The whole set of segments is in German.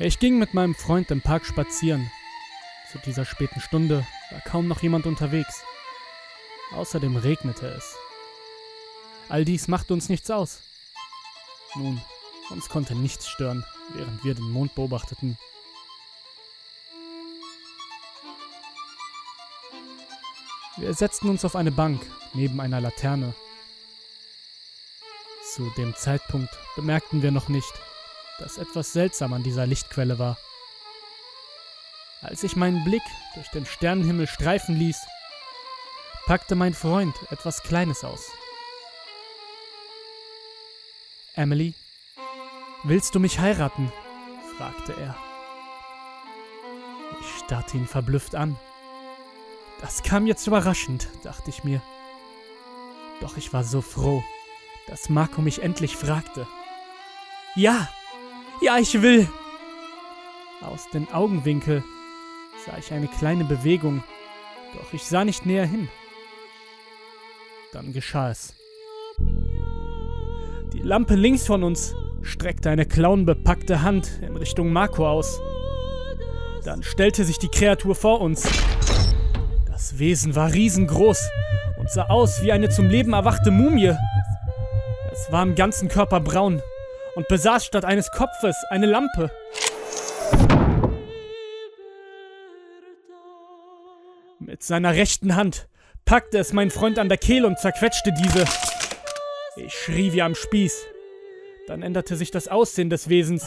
Ich ging mit meinem Freund im Park spazieren. Zu dieser späten Stunde war kaum noch jemand unterwegs. Außerdem regnete es. All dies machte uns nichts aus. Nun, uns konnte nichts stören, während wir den Mond beobachteten. Wir setzten uns auf eine Bank neben einer Laterne. Zu dem Zeitpunkt bemerkten wir noch nicht, dass etwas seltsam an dieser Lichtquelle war. Als ich meinen Blick durch den Sternenhimmel streifen ließ, packte mein Freund etwas Kleines aus. Emily, willst du mich heiraten? fragte er. Ich starrte ihn verblüfft an. Das kam jetzt überraschend, dachte ich mir. Doch ich war so froh, dass Marco mich endlich fragte. Ja, ja, ich will. Aus den Augenwinkel sah ich eine kleine Bewegung, doch ich sah nicht näher hin. Dann geschah es. Die Lampe links von uns streckte eine clownbepackte Hand in Richtung Marco aus. Dann stellte sich die Kreatur vor uns. Das Wesen war riesengroß und sah aus wie eine zum Leben erwachte Mumie. Es war im ganzen Körper braun und besaß statt eines Kopfes eine Lampe. Mit seiner rechten Hand packte es mein Freund an der Kehle und zerquetschte diese. Ich schrie wie am Spieß. Dann änderte sich das Aussehen des Wesens.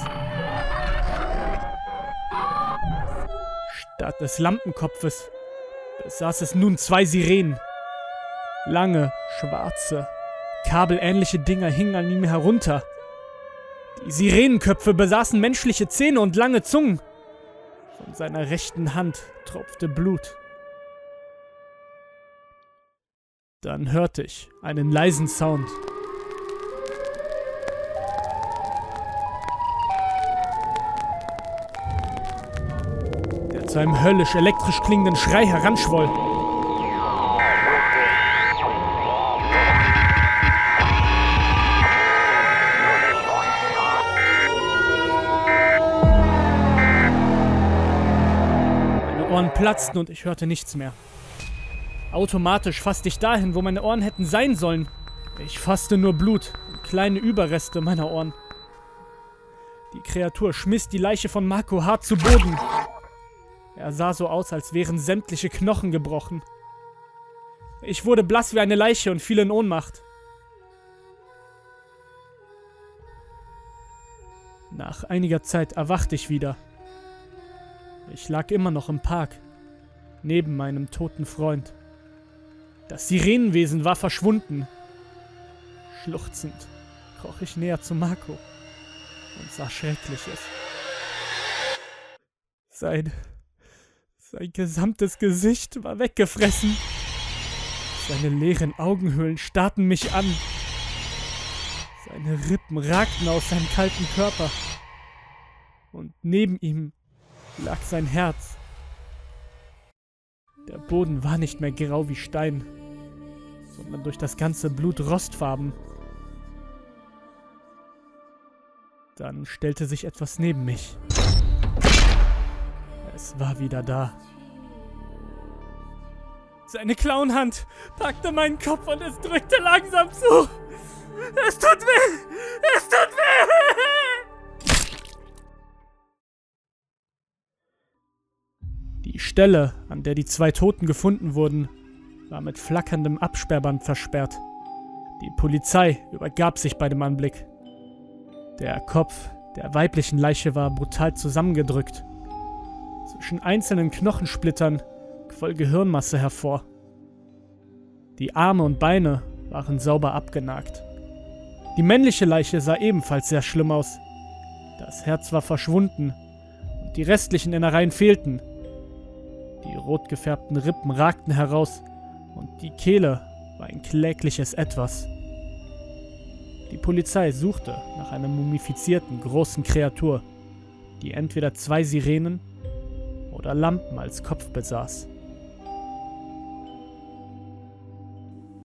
Statt des Lampenkopfes besaß es nun zwei Sirenen. Lange, schwarze, kabelähnliche Dinger hingen an ihm herunter. Die Sirenenköpfe besaßen menschliche Zähne und lange Zungen. Von seiner rechten Hand tropfte Blut. Dann hörte ich einen leisen Sound. Zu einem höllisch elektrisch klingenden Schrei heranschwoll. Meine Ohren platzten und ich hörte nichts mehr. Automatisch fasste ich dahin, wo meine Ohren hätten sein sollen. Ich fasste nur Blut kleine Überreste meiner Ohren. Die Kreatur schmiss die Leiche von Marco hart zu Boden. Er sah so aus, als wären sämtliche Knochen gebrochen. Ich wurde blass wie eine Leiche und fiel in Ohnmacht. Nach einiger Zeit erwachte ich wieder. Ich lag immer noch im Park, neben meinem toten Freund. Das Sirenenwesen war verschwunden. Schluchzend kroch ich näher zu Marco und sah Schreckliches. Sein, sein gesamtes Gesicht war weggefressen. Seine leeren Augenhöhlen starrten mich an. Seine Rippen ragten aus seinem kalten Körper. Und neben ihm lag sein Herz. Der Boden war nicht mehr grau wie Stein, sondern durch das ganze Blut rostfarben. Dann stellte sich etwas neben mich. Es war wieder da. Seine Clownhand packte meinen Kopf und es drückte langsam zu. Es tut weh! Es tut weh! Die Stelle, an der die zwei Toten gefunden wurden, war mit flackerndem Absperrband versperrt. Die Polizei übergab sich bei dem Anblick. Der Kopf der weiblichen Leiche war brutal zusammengedrückt. Zwischen einzelnen Knochensplittern quoll Gehirnmasse hervor. Die Arme und Beine waren sauber abgenagt. Die männliche Leiche sah ebenfalls sehr schlimm aus. Das Herz war verschwunden und die restlichen Innereien fehlten. Die rot gefärbten Rippen ragten heraus und die Kehle war ein klägliches Etwas. Die Polizei suchte nach einer mumifizierten großen Kreatur, die entweder zwei Sirenen oder Lampen als Kopf besaß.